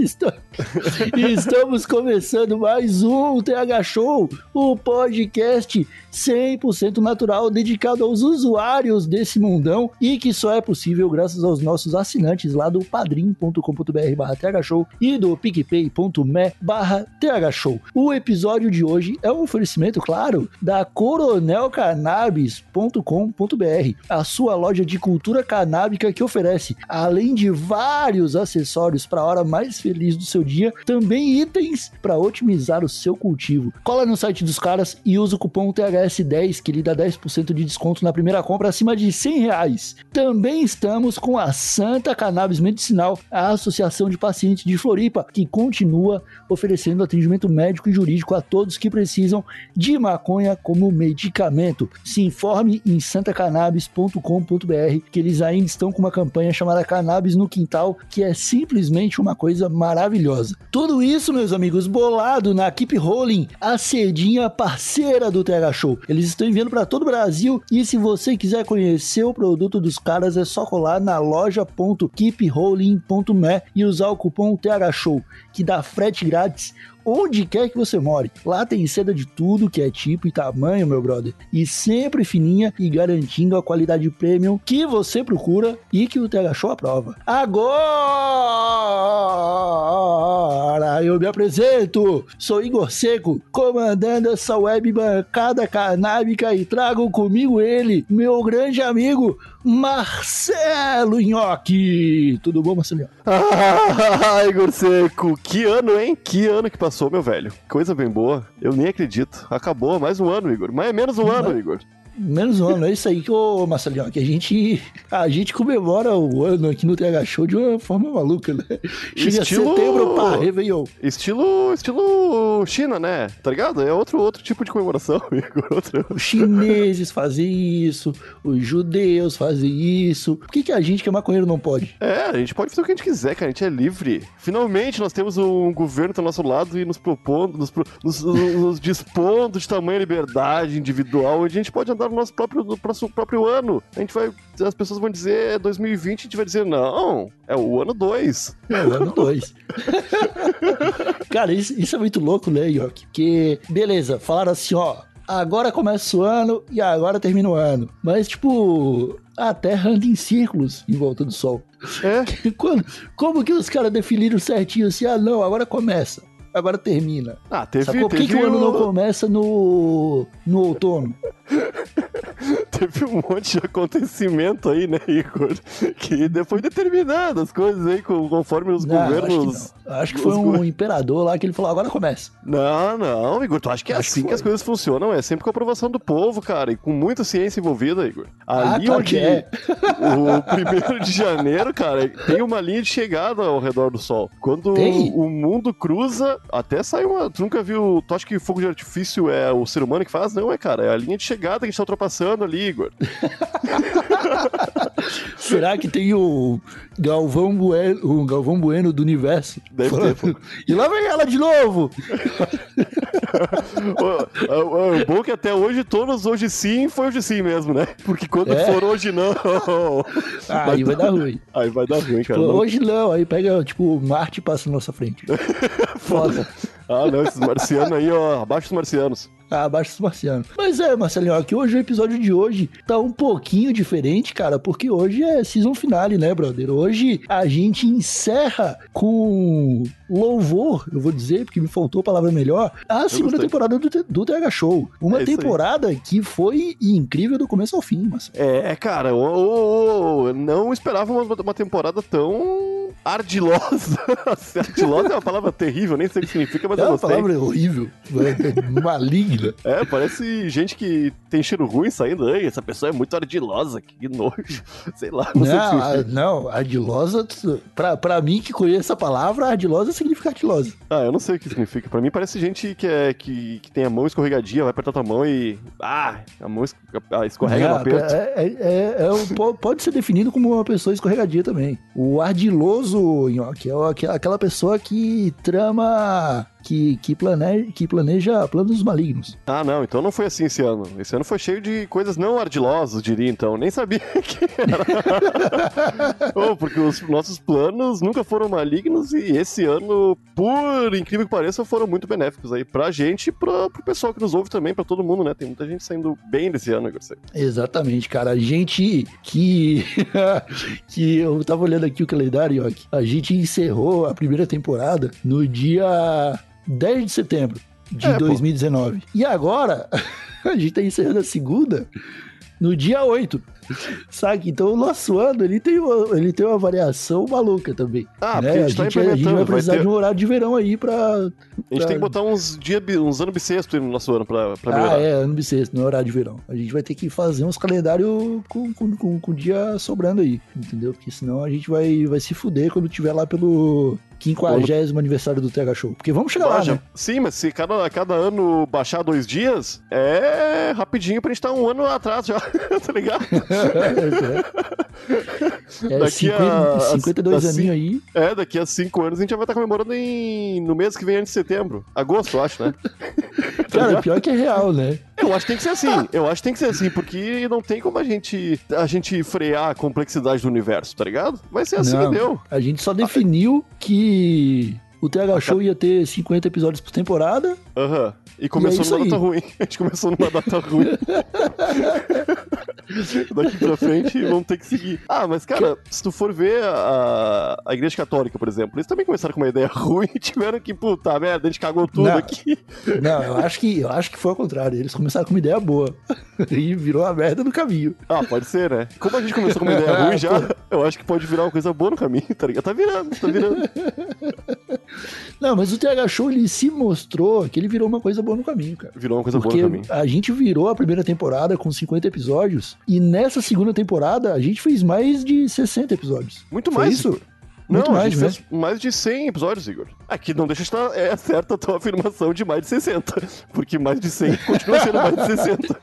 Estamos, estamos, começando mais um TH Show, o podcast 100% natural dedicado aos usuários desse mundão e que só é possível graças aos nossos assinantes lá do padrim.com.br barra thshow e do picpay.me barra thshow. O episódio de hoje é um oferecimento, claro, da coronelcannabis.com.br, a sua loja de cultura canábica que oferece, além de vários acessórios para hora mais feliz do seu dia, também itens para otimizar o seu cultivo. Cola no site dos caras e usa o cupom THS10 que lhe dá 10% de desconto na primeira compra acima de 100 reais. Também estamos com a Santa Cannabis Medicinal, a Associação de Pacientes de Floripa, que continua oferecendo atendimento médico e jurídico a todos que precisam de maconha como medicamento. Se informe em santacannabis.com.br que eles ainda estão com uma campanha chamada Cannabis no Quintal, que é simplesmente uma coisa maravilhosa. Tudo isso, meus amigos, bolado na Keep Rolling, a cedinha parceira do TH Show. Eles estão enviando para todo o Brasil e se você quiser conhecer o produto dos caras é só colar na loja.keeprolling.me e usar o cupom TH Show, que dá frete grátis onde quer que você more. Lá tem seda de tudo que é tipo e tamanho, meu brother. E sempre fininha e garantindo a qualidade premium que você procura e que o TH Show aprova. Agora eu me apresento. Sou Igor Seco, comandando essa web bancada canábica e trago comigo ele, meu grande amigo Marcelo Nhoque. Tudo bom, Marcelinho? Ah, Igor Seco, que ano, hein? Que ano que passou, meu velho. Coisa bem boa. Eu nem acredito. Acabou mais um ano, Igor. Mas é menos um ano, Igor. Menos um ano, é isso aí que, ô Marcelinho, que a gente, a gente comemora o ano aqui no TH Show de uma forma maluca, né? Chega Estilo- setembro, pá, Réveillon. Estilo, estilo China, né? Tá ligado? É outro, outro tipo de comemoração. Outro... Os chineses fazem isso, os judeus fazem isso. Por que, que a gente que é maconheiro não pode? É, a gente pode fazer o que a gente quiser, cara. A gente é livre. Finalmente nós temos um governo do nosso lado e nos propondo, nos, pro- nos- nos- nos dispondo de tamanha liberdade individual, onde a gente pode andar no nosso próprio, no nosso próprio ano. A gente vai. As pessoas vão dizer é 2020, a gente vai dizer, não, é o ano 2. É o ano 2. Cara, isso, isso é muito louco, né, Yoki? Porque, beleza, falaram assim, ó, agora começa o ano e agora termina o ano. Mas, tipo, a Terra anda em círculos em volta do Sol. É? Quando, como que os caras definiram certinho assim, ah, não, agora começa, agora termina. Ah, teve. Sacou? Por que, que o ano não começa no, no outono? Teve um monte de acontecimento aí, né, Igor? Que foi determinando as coisas aí conforme os Não, governos. Acho que. Acho que foi um go- imperador lá que ele falou, agora começa. Não, não, Igor, tu acha que é Acho assim que que, as coisas funcionam? É sempre com a aprovação do povo, cara, e com muita ciência envolvida, Igor. Ah, Ali claro onde é. o primeiro de janeiro, cara, tem uma linha de chegada ao redor do Sol. Quando Tem? o mundo cruza, até sai uma. Tu nunca viu. Tu acha que fogo de artifício é o ser humano que faz? Não, é, cara. É a linha de chegada que a gente tá ultrapassando ali, Igor. Será que tem o Galvão Bueno, o Galvão Bueno do universo? Deve ter. E lá vem ela de novo! o, o- o bom é que até hoje, todos hoje sim, foi hoje sim mesmo, né? Porque quando É. for hoje não. Aí vai dar ruim. Aí vai dar ruim, cara. Não- hoje não, aí pega, tipo, Marte e passa na nossa frente. Foda. Ah, não, esses marcianos aí, ó, abaixo dos marcianos. Ah, abaixo dos marcianos. Mas é, Marcelinho, ó, que hoje o episódio de hoje tá um pouquinho diferente, cara, porque hoje é season finale, né, brother? Hoje a gente encerra com louvor, eu vou dizer, porque me faltou a palavra melhor, a segunda temporada do, do TH Show. Uma É isso aí. temporada que foi incrível do começo ao fim, mas É, cara, ô, ô, ô, não esperava uma, uma temporada tão ardilosa. ardilosa é uma palavra terrível, nem sei o que significa, mas é eu uma gostei. palavra horrível, é maligna. É, parece gente que tem cheiro ruim saindo. Ei, essa pessoa é muito ardilosa, que nojo. Sei lá, não, sei o que Não, significa. não, ardilosa, pra, pra mim que conheço a palavra, ardilosa significa ardilosa. Ah, eu não sei o que significa. Pra mim parece gente que, é, que, que tem a mão escorregadia, vai apertar tua mão e. Ah, a mão es- escorrega no aperto. é- é- é- é um- po- pode ser definido como uma pessoa escorregadia também. O ardiloso, Nhoque, é aquela pessoa que trama, que, que, planeja, que planeja planos malignos. Ah, não, então não foi assim esse ano. Esse ano foi cheio de coisas não ardilosas, diria então. Nem sabia que era. oh, porque os nossos planos nunca foram malignos e esse ano, por incrível que pareça, foram muito benéficos aí pra gente e pra, pro pessoal que nos ouve também, pra todo mundo, né? Tem muita gente saindo bem desse ano. Sei. Exatamente, cara. A gente que. que eu tava olhando aqui o calendário, Nhoque. A gente encerrou a primeira temporada no dia 10 de setembro de É, pô. 2019. E agora, a gente tá encerrando a segunda no dia 8. Sabe? Então o nosso ano ele tem uma, ele tem uma variação maluca também. Ah, né? porque a a, gente tá gente, a gente vai implementando, vai precisar ter- de um horário de verão aí pra. A gente tem que botar uns dias, bi- uns anos bissexto aí no nosso ano pra, pra Ah, melhorar. é, ano bissexto, não é horário de verão. A gente vai ter que fazer uns calendários com, com, com, com o dia sobrando aí, entendeu? Porque senão a gente vai, vai se fuder quando tiver lá pelo 50 aniversário do TH Show. Porque vamos chegar lá, né? Sim, mas se cada, cada ano baixar dois dias, é rapidinho pra gente estar um ano atrás já, tá ligado? é, Daqui 50, a- 52 assim- aninhos aí. É, daqui a cinco anos a gente já vai estar comemorando em, no mês que vem antes de setembro. Agosto, eu acho, né? Tá Cara, pior que é real, né? Eu acho que tem que ser assim. Eu acho que tem que ser assim, porque não tem como a gente, a gente frear a complexidade do universo, tá ligado? Vai ser assim Não. que deu. A gente só definiu que o TH Show ia ter 50 episódios por temporada. Aham. E começou isso numa aí. data ruim. A gente começou numa data ruim. Daqui pra frente vamos ter que seguir. Ah, mas cara, se tu for ver a, a Igreja Católica, por exemplo, eles também começaram com uma ideia ruim e tiveram que, puta merda, a gente cagou tudo Não. aqui. Não, eu acho que eu acho que foi ao contrário. Eles começaram com uma ideia boa. e virou a merda no caminho. Ah, pode ser, né? Como a gente começou com uma ideia ruim já, eu acho que pode virar uma coisa boa no caminho, tá ligado? Tá virando, tá virando. Não, mas o TH Show ele se mostrou que ele virou uma coisa boa no caminho, cara. Virou uma coisa Porque boa no caminho. a gente virou a primeira temporada com 50 episódios e nessa segunda temporada a gente fez mais de 60 episódios. Muito Foi mais. isso? Muito não, a mais, gente né? fez mais de 100 episódios, Igor. Aqui não deixa de estar é certa a tua afirmação de mais de 60. Porque mais de 100 continua sendo mais de 60.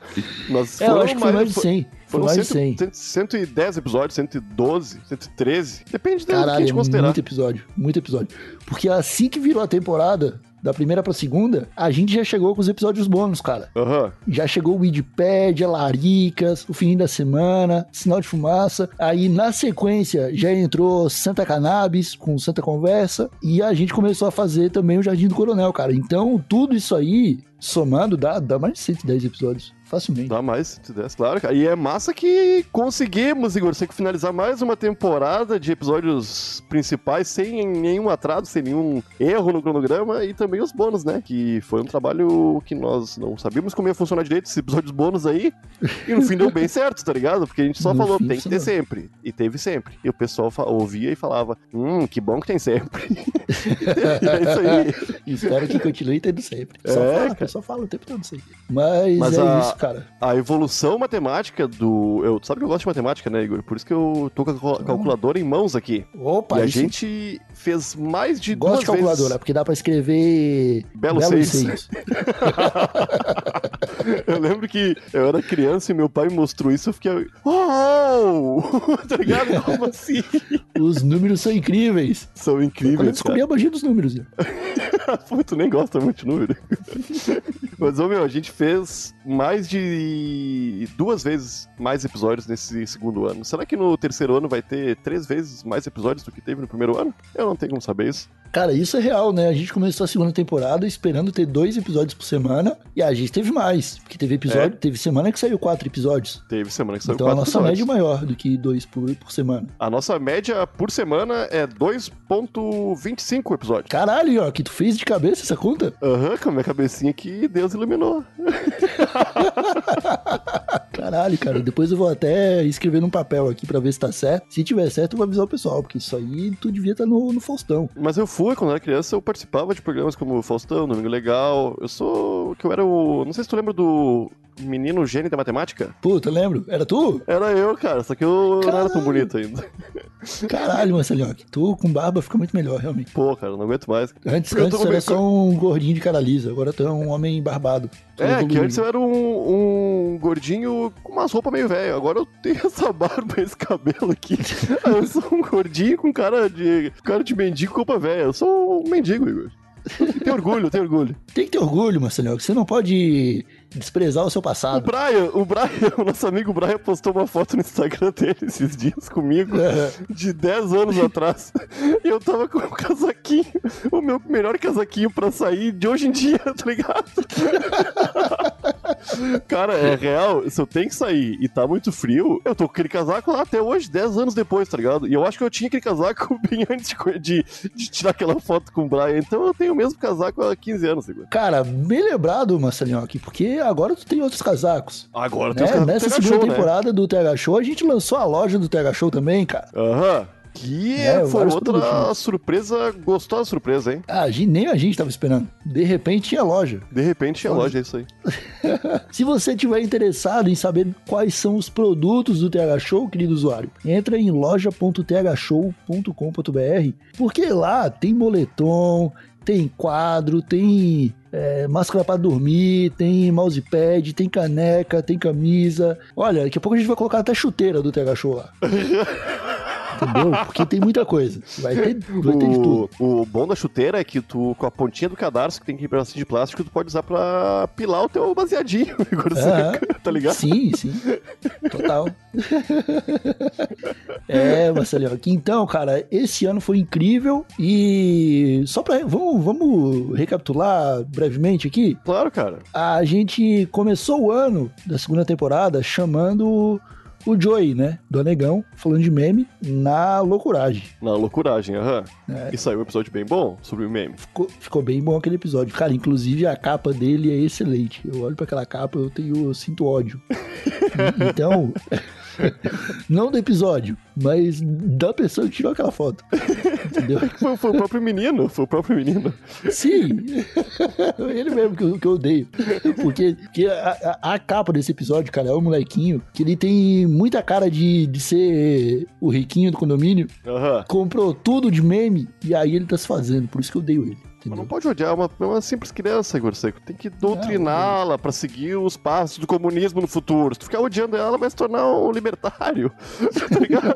Nós É, eu acho que foi mais de 100. Foi Foram mais de 100, 100. 110 episódios, 112, 113. Depende do que a Caralho, gente é considerar. muito episódio, muito episódio. Porque assim que virou a temporada, da primeira pra segunda, a gente já chegou com os episódios bônus, cara. Aham. Já chegou o Wikipedia, Laricas, o Fim da Semana, Sinal de Fumaça. Aí na sequência já entrou Santa Cannabis com Santa Conversa. E a gente começou a fazer também o Jardim do Coronel, cara. Então tudo isso aí, somando, dá, dá mais de 110 episódios. Facilmente. Dá mais 110, claro. cara. E é massa que conseguimos, Igor, você que finalizar mais uma temporada de episódios principais sem nenhum atraso, sem nenhum erro no cronograma e também os bônus, né? Que foi um trabalho que nós não sabíamos como ia funcionar direito, esses episódios bônus aí. E no fim deu bem certo, tá ligado? Porque a gente só No falou, fim tem que ter funcionou. sempre. E teve sempre. E o pessoal ouvia e falava, hum, que bom que tem sempre. é isso aí. Espero que continue tendo sempre. Só É, fala, cara. só fala o tempo todo isso aí. Mas, Mas é a- isso, cara. A evolução matemática do. Eu, tu sabe que eu gosto de matemática, né, Igor? Por isso que eu tô com a cal- calculadora em mãos aqui. Opa, e a gente fez mais de Gosto de duas calculadora, vezes. porque dá pra escrever Belo belos seis. seios. Eu lembro que eu era criança e meu pai me mostrou isso, eu fiquei. Oh! tá ligado? Como assim? Os números são incríveis. São Quando eu incríveis. descobri a magia dos números. Pô, tu nem gosta muito de número. Mas, ô meu, a gente fez mais de duas vezes mais episódios nesse segundo ano. Será que no terceiro ano vai ter três vezes mais episódios do que teve no primeiro ano? Eu não tenho como saber isso. Cara, isso é real, né? A gente começou a segunda temporada esperando ter dois episódios por semana e a gente teve mais. Porque teve episódio, É. teve semana que saiu quatro episódios. Teve semana que saiu então a quatro nossa episódios. média é maior do que dois por, por semana. A nossa média por semana é 2.25 episódios. Caralho, ó, que tu fez de cabeça essa conta? Aham, com a minha cabecinha aqui, Deus iluminou. Caralho, cara. Depois eu vou até escrever num papel aqui pra ver se tá certo. Se tiver certo, eu vou avisar o pessoal, porque isso aí tu devia estar no, no Faustão. Mas eu fui, quando era criança, eu participava de programas como Faustão, Domingo Legal. Eu sou. que eu era o. Não sei se tu lembra do menino gênio da matemática? Puta, lembro? Era tu? Era eu, cara, só que eu não era tão Caralho. bonito ainda. Caralho, Marcelinho. Tu com barba fica muito melhor, realmente. Pô, cara, não aguento mais. Antes, antes era só um gordinho de cara lisa, agora tu é um homem barbado. É, que antes eu era um, um gordinho com umas roupas meio velho. Agora eu tenho essa barba, esse cabelo aqui. Eu sou um gordinho com cara de cara de mendigo com roupa velha. Eu sou um mendigo, Igor. Tenho orgulho, tenho orgulho. Tem que ter orgulho, Marcelinho, que você não pode desprezar o seu O passado. Brian, o Brian, o nosso amigo Brian postou uma foto no Instagram dele esses dias comigo, de 10 anos atrás. E eu tava com um casaquinho, o meu melhor casaquinho pra sair de hoje em dia, tá ligado? Cara, é real, se eu tenho que sair e tá muito frio, eu tô com aquele casaco lá até hoje, 10 anos depois, tá ligado? E eu acho que eu tinha aquele casaco bem antes de, de, tirar aquela foto com o Brian, então eu tenho o mesmo casaco há 15 anos, Igor. Cara, bem lembrado, Marcelinho, porque agora tu tem outros casacos. Agora Né? tem os Nessa TH segunda Show, né? temporada do TH Show, a gente lançou a loja do TH Show também, cara. Aham. Que É, foi outra surpresa, gostosa surpresa, hein? Ah, a gente, nem a gente tava esperando. De repente tinha loja. De repente tinha loja, é isso aí. Se você tiver interessado em saber quais são os produtos do TH Show, querido usuário, entra em loja.thshow.com.br, porque lá tem moletom, tem quadro, tem é, máscara para dormir, tem mousepad, tem caneca, tem camisa. Olha, daqui a pouco a gente vai colocar até chuteira do TH Show lá. Entendeu? Porque tem muita coisa. Vai ter, vai ter tudo. O, bom da chuteira é que tu, com a pontinha do cadarço, que tem que ir pedacinho de plástico, tu pode usar pra pilar o teu baseadinho, tá ligado? Sim, sim. Total. é, Marcelinho. Então, cara, esse ano foi incrível e só pra. Vamos, vamos recapitular brevemente aqui. Claro, cara. A gente começou o ano da segunda temporada chamando o Joey, né? Do Anegão, falando de meme na loucuragem. Na loucuragem, aham. É. E saiu um episódio bem bom sobre o meme. Ficou, ficou bem bom aquele episódio. Cara, inclusive a capa dele é excelente. Eu olho pra aquela capa, eu tenho, eu sinto ódio. Então, não do episódio, mas da pessoa que tirou aquela foto. Entendeu? Foi, foi o próprio menino, foi o próprio menino. Sim, ele mesmo que eu, que eu odeio. Porque, porque a, a- a capa desse episódio, cara, é um molequinho que ele tem muita cara de, de ser o riquinho do condomínio. Aham. Comprou tudo de meme e aí ele tá se fazendo. Por isso que eu odeio ele. Mas Entendeu? não pode odiar uma, uma simples criança, Igor Seco. Tem que doutriná-la pra seguir os passos do comunismo no futuro. Se tu ficar odiando ela, ela vai se tornar um libertário. tá ligado?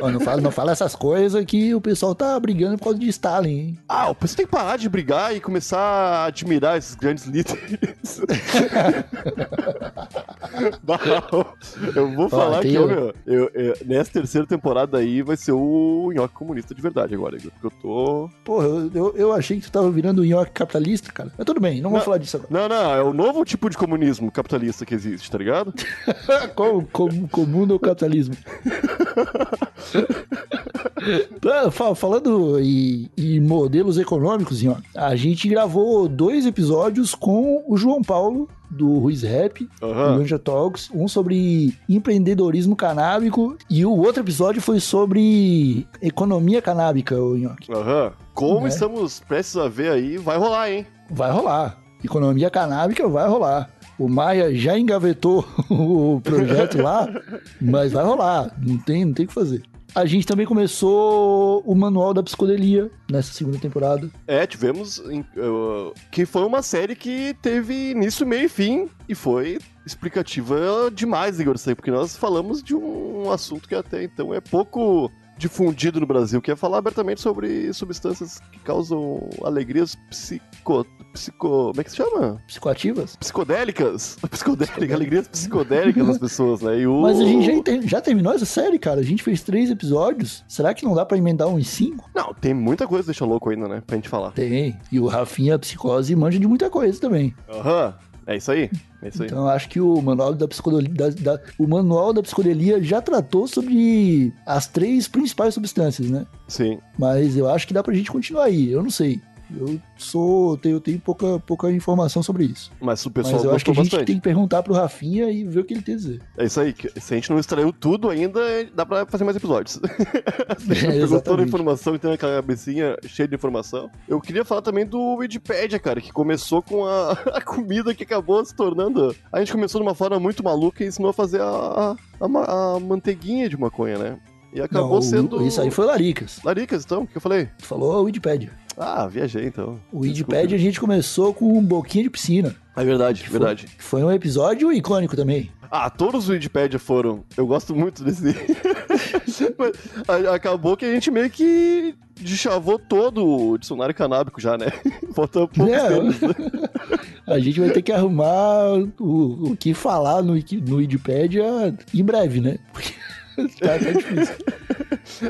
Ó, não, fala, não fala essas coisas que o pessoal tá brigando por causa de Stalin, hein? Ah, o pessoal tem que parar de brigar e começar a admirar esses grandes líderes. Não, eu vou falar tem que, o- ó, meu, eu- eu- nessa terceira temporada aí vai ser o nhoque comunista de verdade agora. Porque eu tô. Porra, eu, eu, eu achei que tu tava virando um nhoque capitalista, cara. Mas tudo bem, não Não. falar disso agora. Não, não, é o novo tipo de comunismo capitalista que existe, tá ligado? Como, como comum no capitalismo. Fa- Falando em, em modelos econômicos, a gente gravou dois episódios com o João Paulo, do Ruiz Rap, do Aham. Ganja Talks, um sobre empreendedorismo canábico e o outro episódio foi sobre economia canábica, o Nhoque. Aham. Como Né? estamos prestes a ver aí, vai rolar, hein? Vai rolar. Economia canábica vai rolar. O Maia já engavetou o projeto lá, mas vai rolar. Não tem, não tem o que fazer. A gente também começou o Manual da Psicodelia nessa segunda temporada. É, tivemos. em- uh, que foi uma série que teve início, meio e fim. E foi explicativa demais, Igor Sei, porque nós falamos de um assunto que até então é pouco difundido no Brasil, que é falar abertamente sobre substâncias que causam alegrias psico... psico... como é que se chama? Psicoativas? Psicodélicas. Psicodélicas, alegrias psicodélicas das pessoas, né? E o... Mas a gente já, ente- já terminou essa série, cara. A gente fez três episódios. Será que não dá pra emendar uns cinco? Não, tem muita coisa deixa louco ainda, né? Pra gente falar. Tem. E o Rafinha Psicose manja de muita coisa também. Aham. É isso aí. É isso aí. Então acho que o manual da da- da- o manual da psicodelia já tratou sobre as três principais substâncias, né? Sim. Mas eu acho que dá pra gente continuar aí. Eu não sei. Eu sou, tenho, tenho pouca, pouca informação sobre isso. Mas o pessoal Mas eu acho que a gente bastante. tem que perguntar pro Rafinha e ver o que ele tem a dizer. É isso aí. Se a gente não extraiu tudo ainda, dá pra fazer mais episódios. Não pegou toda a informação e tem aquela cabecinha cheia de informação. Eu queria falar também do Wikipedia, cara, que começou com a, a comida que acabou se tornando. A gente começou de uma forma muito maluca e ensinou a fazer a, a, a manteiguinha de maconha, né? E acabou Não, sendo. Isso aí foi Laricas. Laricas, então, o que eu falei? Tu falou Wikipedia. Ah, viajei então. O Wikipedia a gente começou com um boquinha de piscina. É verdade, que foi- verdade. Que foi um episódio icônico também. Ah, todos os Wikipedia foram. Eu gosto muito desse. Mas Acabou que a gente meio que deschavou todo o dicionário canábico já, né? Falta poucos É, deles, né? A gente vai ter que arrumar o, o que falar no, no Wikipedia em breve, né? Porque tá, tá difícil.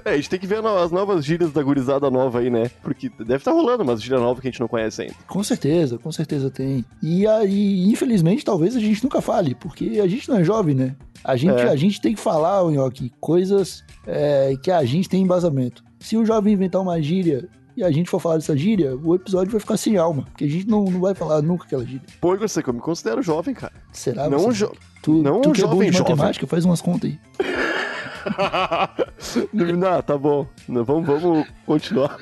É, a gente tem que ver as novas gírias da gurizada nova aí, né? Porque deve estar rolando umas gírias novas que a gente não conhece ainda. Com certeza, com certeza tem. E aí, infelizmente, talvez a gente nunca fale, porque a gente não é jovem, né? A gente, É. a gente tem que falar, Nhoque, coisas é, que a gente tem embasamento. Se o jovem inventar uma gíria e a gente for falar dessa gíria, o episódio vai ficar sem alma, porque a gente não, não vai falar nunca aquela gíria. Pô, Igor, você que eu me considero jovem, cara. Será? Não você- um jo- Tu, não tu um que é bom jovem de jovem. matemática, faz umas contas aí. Não, tá bom. Vamos, vamos continuar.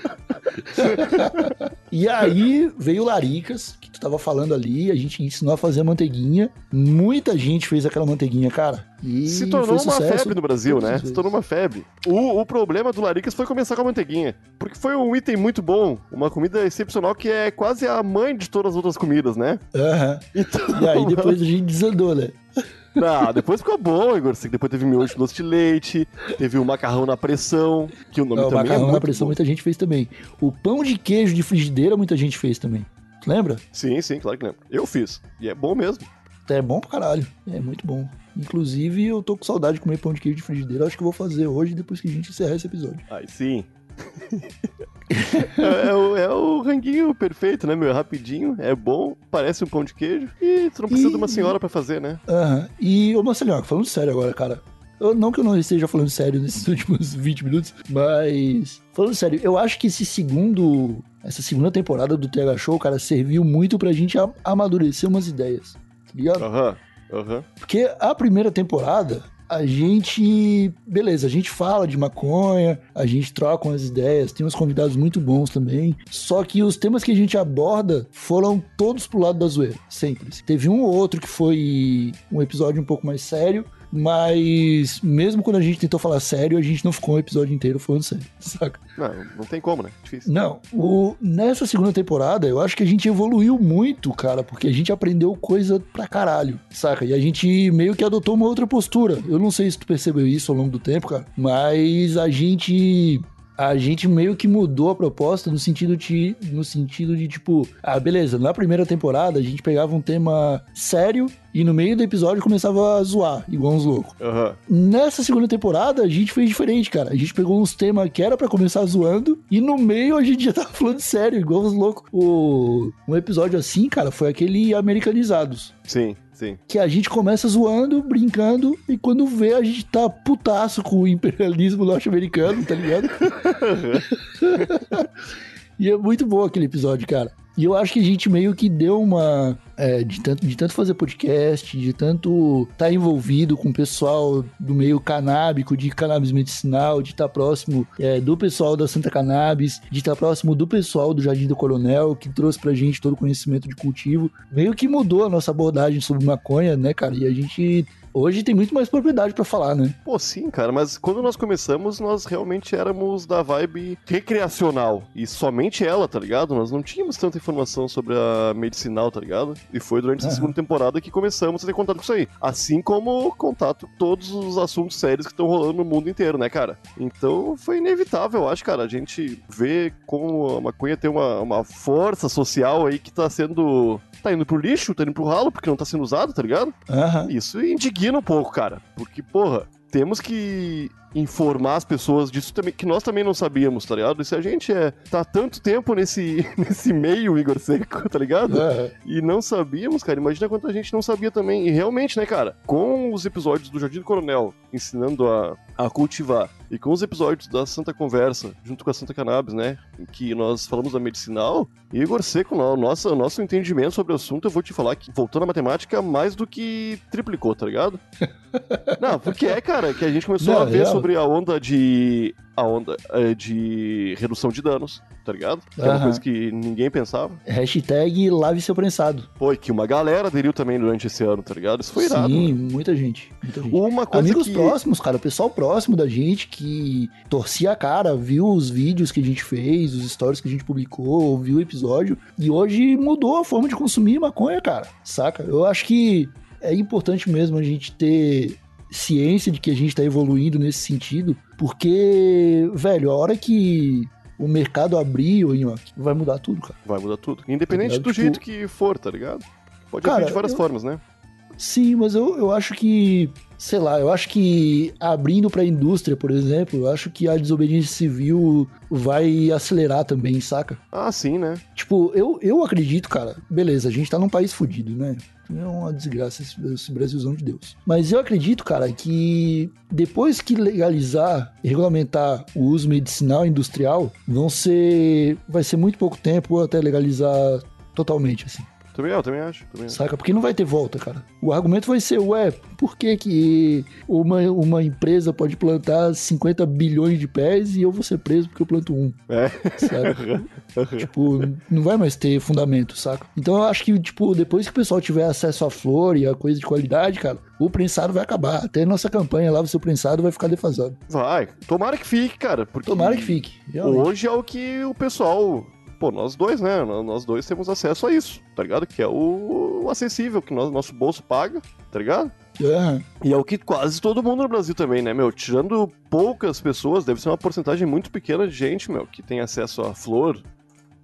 E aí veio o Laricas, que tu tava falando ali, a gente ensinou a fazer manteiguinha. Muita gente fez aquela manteiguinha, cara. E Se tornou uma febre no Brasil, né? as Se vezes. tornou uma febre. O, o problema do Laricas foi começar com a manteiguinha. Porque foi um item muito bom, uma comida excepcional que é quase a mãe de todas as outras comidas, né? Aham. Então, E aí depois a gente desandou, né? Ah, depois ficou bom, Igor. Depois teve miojo doce de leite, teve o macarrão na pressão, que o nome Não, o também é macarrão muito na pressão bom. muita gente fez também. O pão de queijo de frigideira muita gente fez também. Lembra? Sim, sim, claro que lembro. Eu fiz. E é bom mesmo. É bom pra caralho. É muito bom. Inclusive, eu tô com saudade de comer pão de queijo de frigideira. Acho que eu vou fazer hoje, depois que a gente encerrar esse episódio. Aí sim. é, é o, é o ranguinho perfeito, né, meu? É rapidinho, é bom, parece um pão de queijo. E tu não precisa E- de uma senhora pra fazer, né? Aham. E, ô Marcelinho, falando sério agora, cara. Eu, não que eu não esteja falando sério nesses últimos 20 minutos, mas. Falando sério, eu acho que esse segundo. Essa segunda temporada do TH Show, cara, serviu muito pra gente amadurecer umas ideias. Tá ligado? Aham, aham. Porque a primeira temporada, a gente. Beleza, a gente fala de maconha, a gente troca umas ideias, tem uns convidados muito bons também. Só que os temas que a gente aborda foram todos pro lado da zoeira, sempre. Teve um ou outro que foi um episódio um pouco mais sério. Mas mesmo quando a gente tentou falar sério, a gente não ficou um episódio inteiro falando sério, saca? Não, não tem como, né? Difícil. Não, o, nessa segunda temporada, eu acho que a gente evoluiu muito, cara, porque a gente aprendeu coisa pra caralho, saca? E a gente meio que adotou uma outra postura. Eu não sei se tu percebeu isso ao longo do tempo, cara, mas a gente. A gente meio que mudou a proposta no sentido de, no sentido de tipo, ah, beleza, na primeira temporada a gente pegava um tema sério e no meio do episódio começava a zoar, igual uns loucos. Aham. Nessa segunda temporada, a gente fez diferente, cara. A gente pegou uns temas que era pra começar zoando e no meio a gente já tava falando sério, igual os loucos. O... Um episódio assim, cara, foi aquele Americanizados. Sim, sim. Que a gente começa zoando, brincando, e quando vê, a gente tá putaço com o imperialismo norte-americano, tá ligado? e é muito bom aquele episódio, cara. E eu acho que a gente meio que deu uma. é, de, tanto, de tanto fazer podcast, de tanto estar envolvido com o pessoal do meio canábico, de cannabis medicinal, de estar próximo é, do pessoal da Santa Cannabis, de estar próximo do pessoal do Jardim do Coronel, que trouxe pra gente todo o conhecimento de cultivo. Meio que mudou a nossa abordagem sobre maconha, né, cara? E a gente. Hoje tem muito mais propriedade pra falar, né? Pô, sim, cara, mas quando nós começamos, nós realmente éramos da vibe recreacional. E somente ela, tá ligado? Nós não tínhamos tanta informação sobre a medicinal, tá ligado? E foi durante essa Aham. segunda temporada que começamos a ter contato com isso aí. Assim como contato com todos os assuntos sérios que estão rolando no mundo inteiro, né, cara? Então foi inevitável, eu acho, cara. A gente vê como a maconha tem uma, uma força social aí que tá sendo. tá indo pro lixo, tá indo pro ralo, porque não tá sendo usado, tá ligado? Aham. Isso indigna um pouco, cara. Porque, porra, temos que informar as pessoas disso também, que nós também não sabíamos, tá ligado? E se a gente é, tá tanto tempo nesse, nesse meio, Igor Seco, tá ligado? Aham. E não sabíamos, cara. Imagina quanta gente não sabia também. E realmente, né, cara? Com os episódios do Jardim do Coronel ensinando a, a cultivar, e com os episódios da Santa Conversa, junto com a Santa Cannabis, né? Em que nós falamos da medicinal, Igor Seco, o nosso, nosso entendimento sobre o assunto, eu vou te falar que, voltando à matemática, mais do que triplicou, tá ligado? não, porque é, cara, que a gente começou Não, a ver real. sobre a onda de. A onda eh, de redução de danos, tá ligado? Que é uma Aham. coisa que ninguém pensava. Hashtag lave seu prensado. Foi que uma galera aderiu também durante esse ano, tá ligado? Isso foi irado. Sim, muita gente. Muita gente. Uma coisa Amigos que... próximos, cara, o pessoal próximo da gente que torcia a cara, viu os vídeos que a gente fez, os stories que a gente publicou, viu o episódio, e hoje mudou a forma de consumir maconha, cara, saca? Eu acho que é importante mesmo a gente ter ciência de que a gente tá evoluindo nesse sentido, porque, velho, a hora que o mercado abrir, Inhoque, vai mudar tudo, cara. Vai mudar tudo. Independente Tá do Tipo- jeito que for, tá ligado? Pode Cara, abrir de várias eu- formas, né? Sim, mas eu, eu acho que, sei lá, eu acho que abrindo pra indústria, por exemplo, eu acho que a desobediência civil vai acelerar também, saca? Ah, sim, né? Tipo, eu, eu acredito, cara, beleza, a gente tá num país fudido, né? É uma desgraça esse, Brasilzão de Deus. Mas eu acredito, cara, que depois que legalizar e regulamentar o uso medicinal e industrial, vão ser. Vai ser muito pouco tempo até legalizar totalmente, assim. Também, eu também acho. Também. Saca? Porque não vai ter volta, cara. O argumento vai ser, ué, por que que uma, uma empresa pode plantar 50 bilhões de pés e eu vou ser preso porque eu planto um? É. Saca? tipo, não vai mais ter fundamento, saca? Então eu acho que, tipo, depois que o pessoal tiver acesso à flor e a coisa de qualidade, cara, o prensado vai acabar. Até nossa campanha lá, o seu prensado vai ficar defasado. Vai. Tomara que fique, cara. Tomara que fique. realmente. Hoje é o que o pessoal. Pô, nós dois, né? Nós dois temos acesso a isso, tá ligado? Que é o, o acessível, que nós, nosso bolso paga, tá ligado? Aham. E é o que quase todo mundo no Brasil também, né, meu? Tirando poucas pessoas, deve ser uma porcentagem muito pequena de gente, meu, que tem acesso à flor,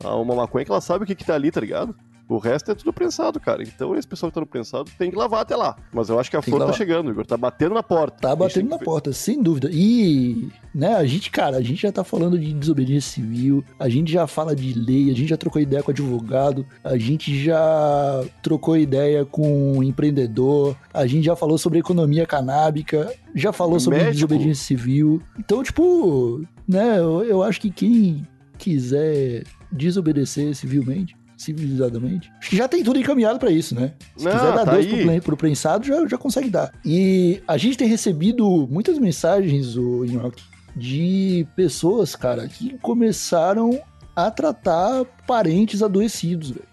a uma maconha que ela sabe o que que tá ali, tá ligado? O resto é tudo prensado, cara. Então esse pessoal que tá no prensado tem que lavar até lá. Mas eu acho que a Tem que flor tá lavar. chegando, Igor. Tá batendo na porta. Tá batendo na que porta, sem dúvida. E, né, a gente, cara, a gente já tá falando de desobediência civil, a gente já fala de lei, a gente já trocou ideia com advogado, a gente já trocou ideia com empreendedor, a gente já falou sobre economia canábica, já falou sobre Médico. desobediência civil. Então, tipo, né, eu, eu acho que quem quiser desobedecer civilmente, civilizadamente, acho que já tem tudo encaminhado pra isso, né? Se Não, quiser dar tá Deus pro, pro prensado, já, já consegue dar. E a gente tem recebido muitas mensagens, o Nhoque, de pessoas, cara, que começaram a tratar parentes adoecidos, velho.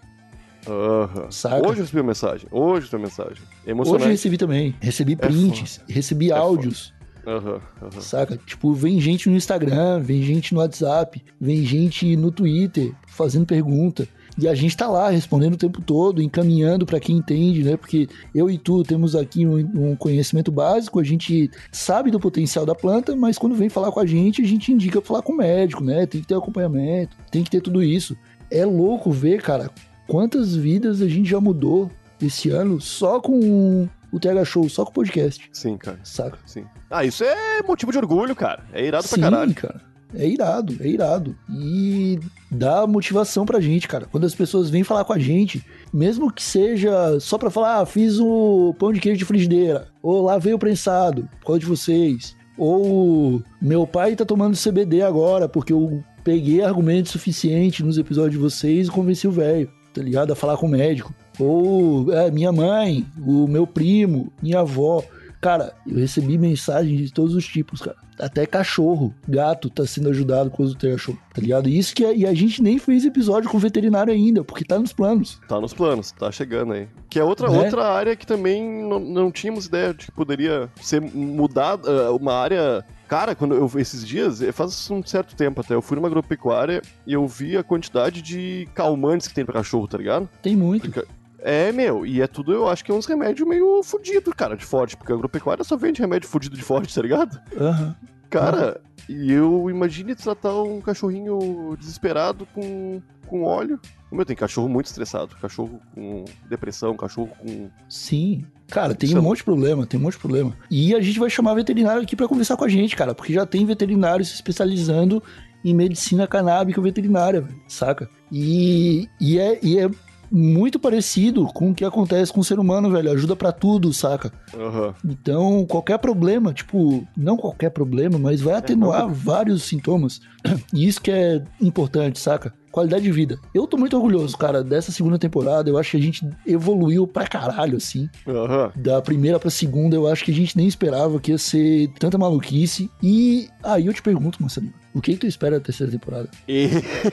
Saca? Hoje eu recebi uma mensagem. Hoje eu recebi uma mensagem. Hoje eu Emocionante. recebi também. Recebi prints, recebi É áudios, Aham, aham. saca? Tipo, vem gente no Instagram, vem gente no WhatsApp, vem gente no Twitter fazendo pergunta. E a gente tá lá respondendo o tempo todo, encaminhando pra quem entende, né? Porque eu e tu temos aqui um, um conhecimento básico, a gente sabe do potencial da planta, mas quando vem falar com a gente, a gente indica pra falar com o médico, né? Tem que ter acompanhamento, tem que ter tudo isso. É louco ver, cara, quantas vidas a gente já mudou esse ano só com o TH Show, só com o podcast, Sim, cara. saca? Sim. Ah, isso é motivo de orgulho, cara. É irado Sim, pra caralho. cara. É irado, é irado. E dá motivação pra gente, cara. Quando as pessoas vêm falar com a gente, mesmo que seja só pra falar, ah, fiz o pão de queijo de frigideira, ou lavei o prensado, causa de vocês, ou meu pai tá tomando CBD agora, porque eu peguei argumento suficiente nos episódios de vocês e convenci o velho, tá ligado? A falar com o médico. Ou é, minha mãe, o meu primo, minha avó. Cara, eu recebi mensagens de todos os tipos, cara. Até cachorro, gato tá sendo ajudado com o cachorro, tá ligado? Isso que é, e a gente nem fez episódio com veterinário ainda, porque tá nos planos. Tá nos planos, tá chegando aí. Que é outra, Né? outra área que também não, não tínhamos ideia de que poderia ser mudada, uma área. Cara, quando eu esses dias, eh, faz um certo tempo até, eu fui numa agropecuária e eu vi a quantidade de calmantes que tem pra cachorro, tá ligado? Tem muito. É, meu, e é tudo, eu acho que é uns remédios meio fudido, cara, de forte, porque a agropecuária só vende remédio fudido de forte, tá ligado? Aham. Cara, e eu imagine tratar um cachorrinho desesperado com, com óleo. Meu, tem cachorro muito estressado, cachorro com depressão, cachorro com. Sim. Cara, tem um é- monte de problema, tem um monte de problema. E a gente vai chamar veterinário aqui pra conversar com a gente, cara, porque já tem veterinário se especializando em medicina canábica veterinária, saca? E, e, é, e é muito parecido com o que acontece com o ser humano, velho. Ajuda pra tudo, saca? Aham. Então, qualquer problema, tipo, não qualquer problema, mas vai atenuar vários sintomas. E isso que é importante, saca? Qualidade de vida. Eu tô muito orgulhoso, cara, dessa segunda temporada. Eu acho que a gente evoluiu pra caralho, assim. Aham. Da primeira pra segunda, eu acho que a gente nem esperava que ia ser tanta maluquice. E aí eu te pergunto, Marcelinho, o que, que tu espera da terceira temporada? E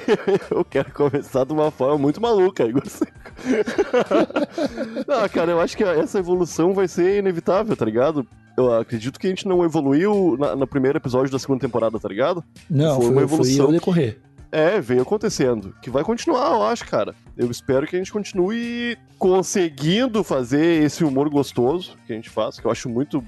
eu quero começar de uma forma muito maluca, Igor Seco. não, cara, eu acho que essa evolução vai ser inevitável, tá ligado? Eu acredito que a gente não evoluiu na- no primeiro episódio da segunda temporada, tá ligado? Não, Foi foi, uma foi evolução ao decorrer. É, veio acontecendo. Que vai continuar, eu acho, cara. Eu espero que a gente continue conseguindo fazer esse humor gostoso que a gente faz, que eu acho muito,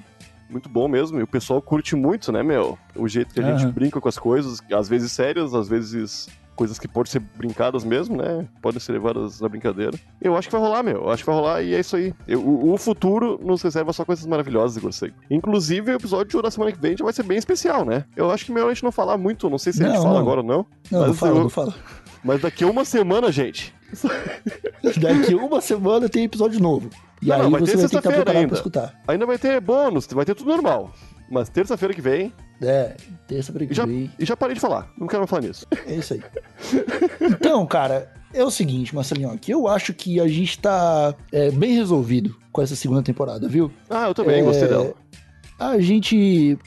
muito bom mesmo. E o pessoal curte muito, né, meu? O jeito que a gente Aham. brinca com as coisas, às vezes sérias, às vezes coisas que podem ser brincadas mesmo, né? Podem ser levadas na brincadeira. Eu acho que vai rolar, meu. Eu acho que vai rolar e é isso aí. Eu- o, o futuro nos reserva só coisas maravilhosas, Igor Seco. Inclusive, o episódio da semana que vem já vai ser bem especial, né? Eu acho que melhor a gente não falar muito, não sei se a gente Não, fala não. agora ou não. Não, não Mas fala, eu- não fala. Mas daqui a uma semana, gente. Daqui uma semana tem episódio novo. E Não, aí não, vai ter você vai ter que estar preparado ainda. pra escutar. Ainda vai ter bônus, vai ter tudo normal. Mas terça-feira que vem. É, terça pra que Já, vem. e já parei de falar. Não quero mais falar nisso. É isso aí. Então, cara, é o seguinte, Marcelinho, aqui eu acho que a gente tá é, bem resolvido com essa segunda temporada, viu? Ah, eu também É, gostei dela. A gente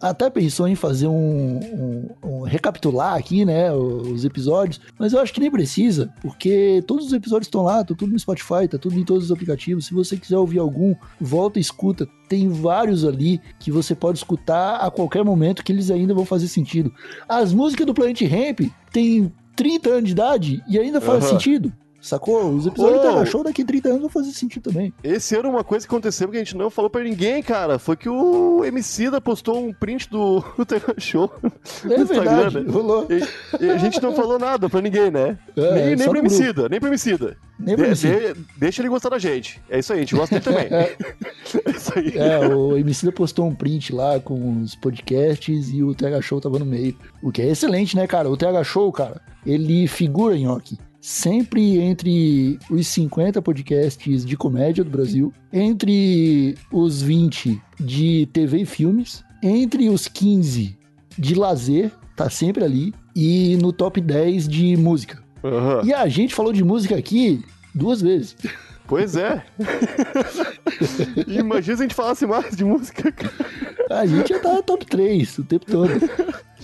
até pensou em fazer um, um- um- recapitular aqui, né, os episódios, mas eu acho que nem precisa, porque todos os episódios estão lá, tá tudo no Spotify, tá tudo em todos os aplicativos. Se você quiser ouvir algum, volta e escuta. Tem vários ali que você pode escutar a qualquer momento que eles ainda vão fazer sentido. As músicas do Planet Ramp têm 30 anos de idade e ainda faz Aham. sentido. Sacou? Os episódios Oh. da Show daqui a 30 anos vão fazer sentido também. Esse ano uma coisa que aconteceu que a gente não falou pra ninguém, cara, foi que o Emicida postou um print do, do Taylor Show. É no Instagram, verdade, né? rolou. E, e a gente não falou nada pra ninguém, né? É, nem nem pro grupo. Emicida, nem pro Emicida. Nem pra De- deixa ele gostar da gente. É isso aí, a gente gosta dele também. É. É isso aí. É, o Emicida postou um print lá com os podcasts e o TH Show tava no meio. O que é excelente, né, cara? O TH Show, cara, ele figura em Nhoque. Sempre entre os 50 podcasts de comédia do Brasil, entre os 20 de TV e filmes, entre os 15 de lazer, tá sempre ali, e no top 10 de música. Aham. E a gente falou de música aqui duas vezes. Pois é. Imagina se a gente falasse mais de música. cara. A gente já tá top 3 o tempo todo.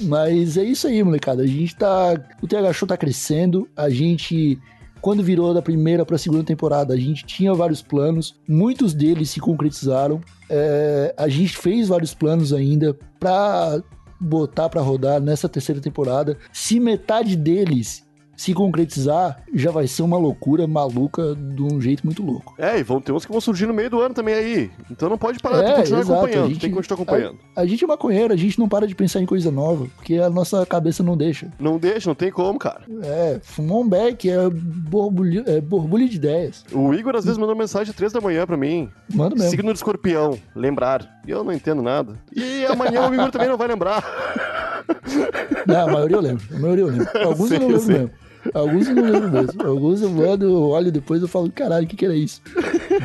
Mas é isso aí, molecada. A gente tá. O TH Show tá crescendo. A gente. Quando virou da primeira pra segunda temporada, a gente tinha vários planos. Muitos deles se concretizaram. É, a gente fez vários planos ainda pra botar pra rodar nessa terceira temporada. Se metade deles se concretizar, já vai ser uma loucura maluca de um jeito muito louco. É, e vão ter uns que vão surgir no meio do ano também aí. Então não pode parar, tem É, que continuar exato, acompanhando. a gente- Tem que continuar acompanhando. A gente é maconheiro, a gente não para de pensar em coisa nova, porque a nossa cabeça não deixa. Não deixa, não tem como, cara. É, fumou um beck, é borbulho, é borbulho de ideias. O Igor às vezes mandou mensagem às três da manhã pra mim. Manda mesmo. Signo de escorpião, lembrar. E eu não entendo nada. E amanhã o Igor também não vai lembrar. Não, a maioria eu lembro. A maioria eu lembro. Alguns sei, eu não lembro sei. mesmo. Alguns eu não lembro mesmo. Alguns eu mando, eu olho depois eu falo, caralho, o que, que era isso?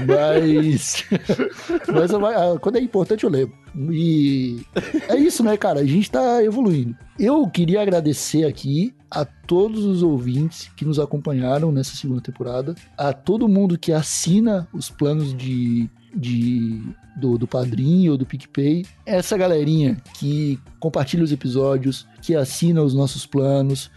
Mas. Mas eu- ah, quando é importante eu lembro. E é isso, né, cara? A gente tá evoluindo. Eu queria agradecer aqui a todos os ouvintes que nos acompanharam nessa segunda temporada, a todo mundo que assina os planos de. de do, do Padrinho ou do PicPay, essa galerinha que compartilha os episódios, que assina os nossos planos,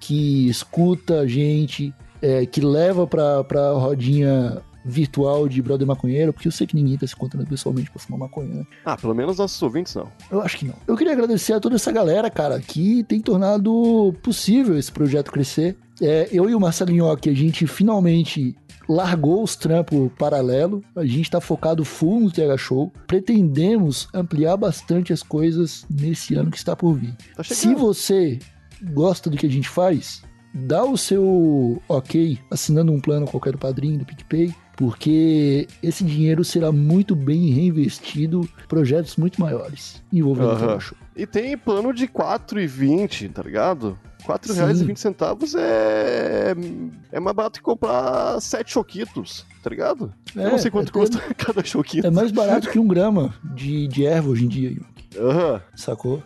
que escuta a gente, é, que leva pra, pra rodinha virtual de brother maconheiro, porque eu sei que ninguém tá se encontrando pessoalmente pra fumar maconha, né? Ah, pelo menos nossos ouvintes não. Eu acho que não. Eu queria agradecer a toda essa galera, cara, que tem tornado possível esse projeto crescer. É, eu e o Marcelinho aqui, a gente finalmente largou os trampos paralelo, a gente tá focado full no TH Show. Pretendemos ampliar bastante as coisas nesse ano que está por vir. Tá Se você gosta do que a gente faz, dá o seu ok assinando um plano qualquer do Padrinho, do PicPay, porque esse dinheiro será muito bem reinvestido em projetos muito maiores envolvendo o Aham. TH Show. E tem plano de 4,20, tá ligado? R$ Sim. 4,20 é. É mais barato que comprar 7 choquitos, tá ligado? Eu não sei quanto é, custa cada choquito. É mais barato que um grama de, de erva hoje em dia, Yuki. Aham. Sacou?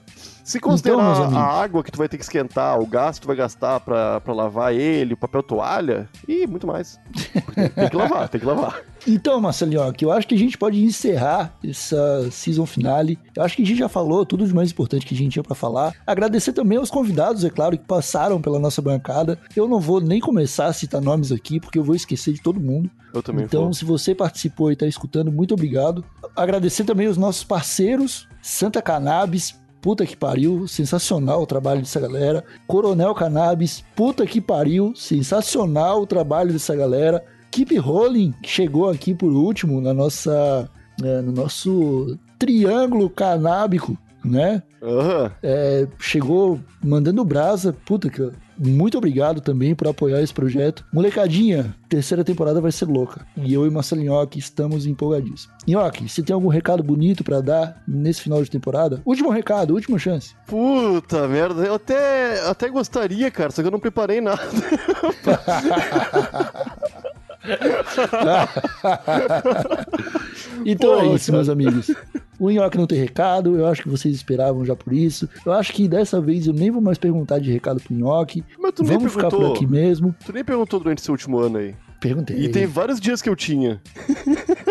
Se considerar amigos. a água que tu vai ter que esquentar, o gás que tu vai gastar pra, pra lavar ele, o papel toalha e muito mais. tem que lavar, tem que lavar. Então, Marcelinho, que eu acho que a gente pode encerrar essa season finale. Eu acho que a gente já falou tudo de mais importante que a gente tinha pra falar. Agradecer também aos convidados, é claro, que passaram pela nossa bancada. Eu não vou nem começar a citar nomes aqui, porque eu vou esquecer de todo mundo. Eu também Então, vou. se você participou e tá escutando, muito obrigado. Agradecer também os nossos parceiros, Santa Cannabis, puta que pariu, sensacional o trabalho dessa galera. Coronel Cannabis, puta que pariu, sensacional o trabalho dessa galera. Keep Rolling, que chegou aqui por último na nossa, é, no nosso triângulo canábico, né? Aham. É, chegou mandando brasa. Puta que. Muito obrigado também por apoiar esse projeto. Molecadinha, terceira temporada vai ser louca. E eu e Marcelo Nhoque estamos empolgadíssimos. Nhoque, você tem algum recado bonito pra dar nesse final de temporada? Último recado, última chance. Puta merda, eu até, até gostaria, cara, só que eu não preparei nada. Então Pô, é isso, cara. meus amigos. O Nhoque não tem recado, eu acho que vocês esperavam já por isso. Eu acho que dessa vez eu nem vou mais perguntar de recado pro Nhoque. Mas tu nem Vamos ficar por perguntou. aqui mesmo. Tu nem perguntou durante esse último ano aí. Perguntei. E tem vários dias que eu tinha.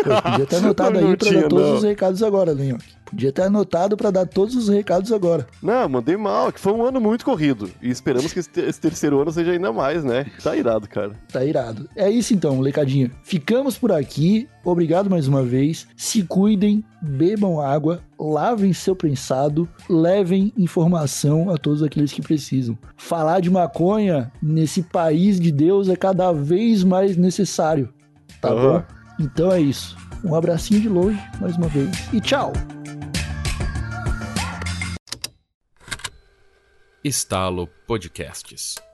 Eu podia ter anotado aí pra tinha, dar todos não. os recados agora, né, Nhoque? Podia ter anotado pra dar todos os recados agora. Não, mandei mal, que foi um ano muito corrido. E esperamos que esse, te- esse terceiro ano seja ainda mais, né? Tá irado, cara. Tá irado. É isso então, molecadinha. Ficamos por aqui. Obrigado mais uma vez. Se cuidem, bebam água, lavem seu prensado, levem informação a todos aqueles que precisam. Falar de maconha nesse país de Deus é cada vez mais necessário. Tá Aham. bom? Então é isso. Um abracinho de longe, mais uma vez. E tchau! Estalo Podcasts.